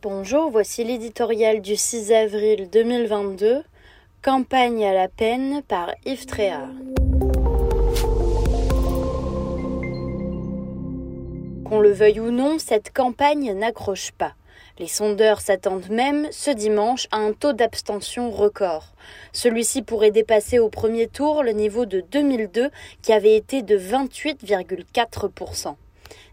Bonjour, voici l'éditorial du 6 avril 2022, Campagne à la peine par Yves Tréhard. Qu'on le veuille ou non, cette campagne n'accroche pas. Les sondeurs s'attendent même, ce dimanche, à un taux d'abstention record. Celui-ci pourrait dépasser au premier tour le niveau de 2002 qui avait été de 28,4%.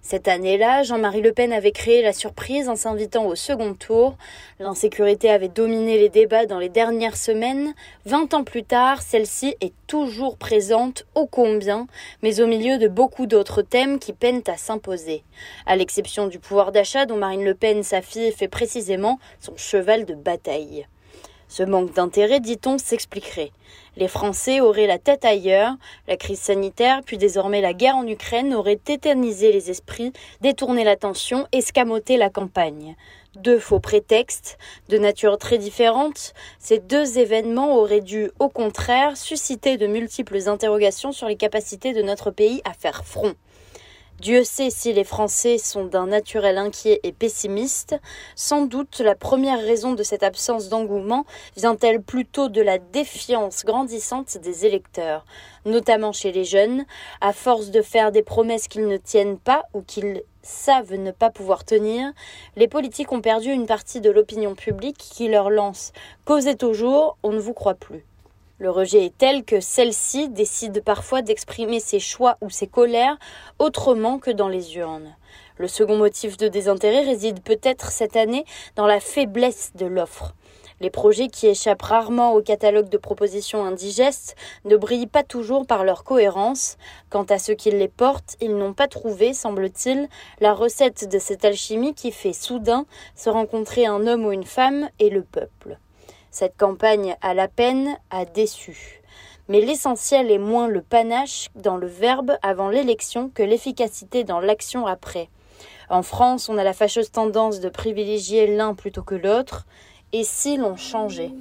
Cette année-là, Jean-Marie Le Pen avait créé la surprise en s'invitant au second tour. L'insécurité avait dominé les débats dans les dernières semaines. Vingt ans plus tard, celle-ci est toujours présente, ô combien, mais au milieu de beaucoup d'autres thèmes qui peinent à s'imposer. À l'exception du pouvoir d'achat dont Marine Le Pen, sa fille, fait précisément son cheval de bataille. Ce manque d'intérêt, dit-on, s'expliquerait. Les Français auraient la tête ailleurs, la crise sanitaire, puis désormais la guerre en Ukraine auraient tétanisé les esprits, détourné l'attention, escamoté la campagne. Deux faux prétextes, de nature très différente, ces deux événements auraient dû, au contraire, susciter de multiples interrogations sur les capacités de notre pays à faire front. Dieu sait si les Français sont d'un naturel inquiet et pessimiste. Sans doute la première raison de cette absence d'engouement vient-elle plutôt de la défiance grandissante des électeurs, notamment chez les jeunes, à force de faire des promesses qu'ils ne tiennent pas ou qu'ils savent ne pas pouvoir tenir, les politiques ont perdu une partie de l'opinion publique qui leur lance Causez toujours, on ne vous croit plus. Le rejet est tel que celle-ci décide parfois d'exprimer ses choix ou ses colères autrement que dans les urnes. Le second motif de désintérêt réside peut-être cette année dans la faiblesse de l'offre. Les projets qui échappent rarement au catalogue de propositions indigestes ne brillent pas toujours par leur cohérence. Quant à ceux qui les portent, ils n'ont pas trouvé, semble-t-il, la recette de cette alchimie qui fait soudain se rencontrer un homme ou une femme et le peuple. Cette campagne à la peine a déçu. Mais l'essentiel est moins le panache dans le verbe avant l'élection que l'efficacité dans l'action après. En France, on a la fâcheuse tendance de privilégier l'un plutôt que l'autre, et si l'on changeait?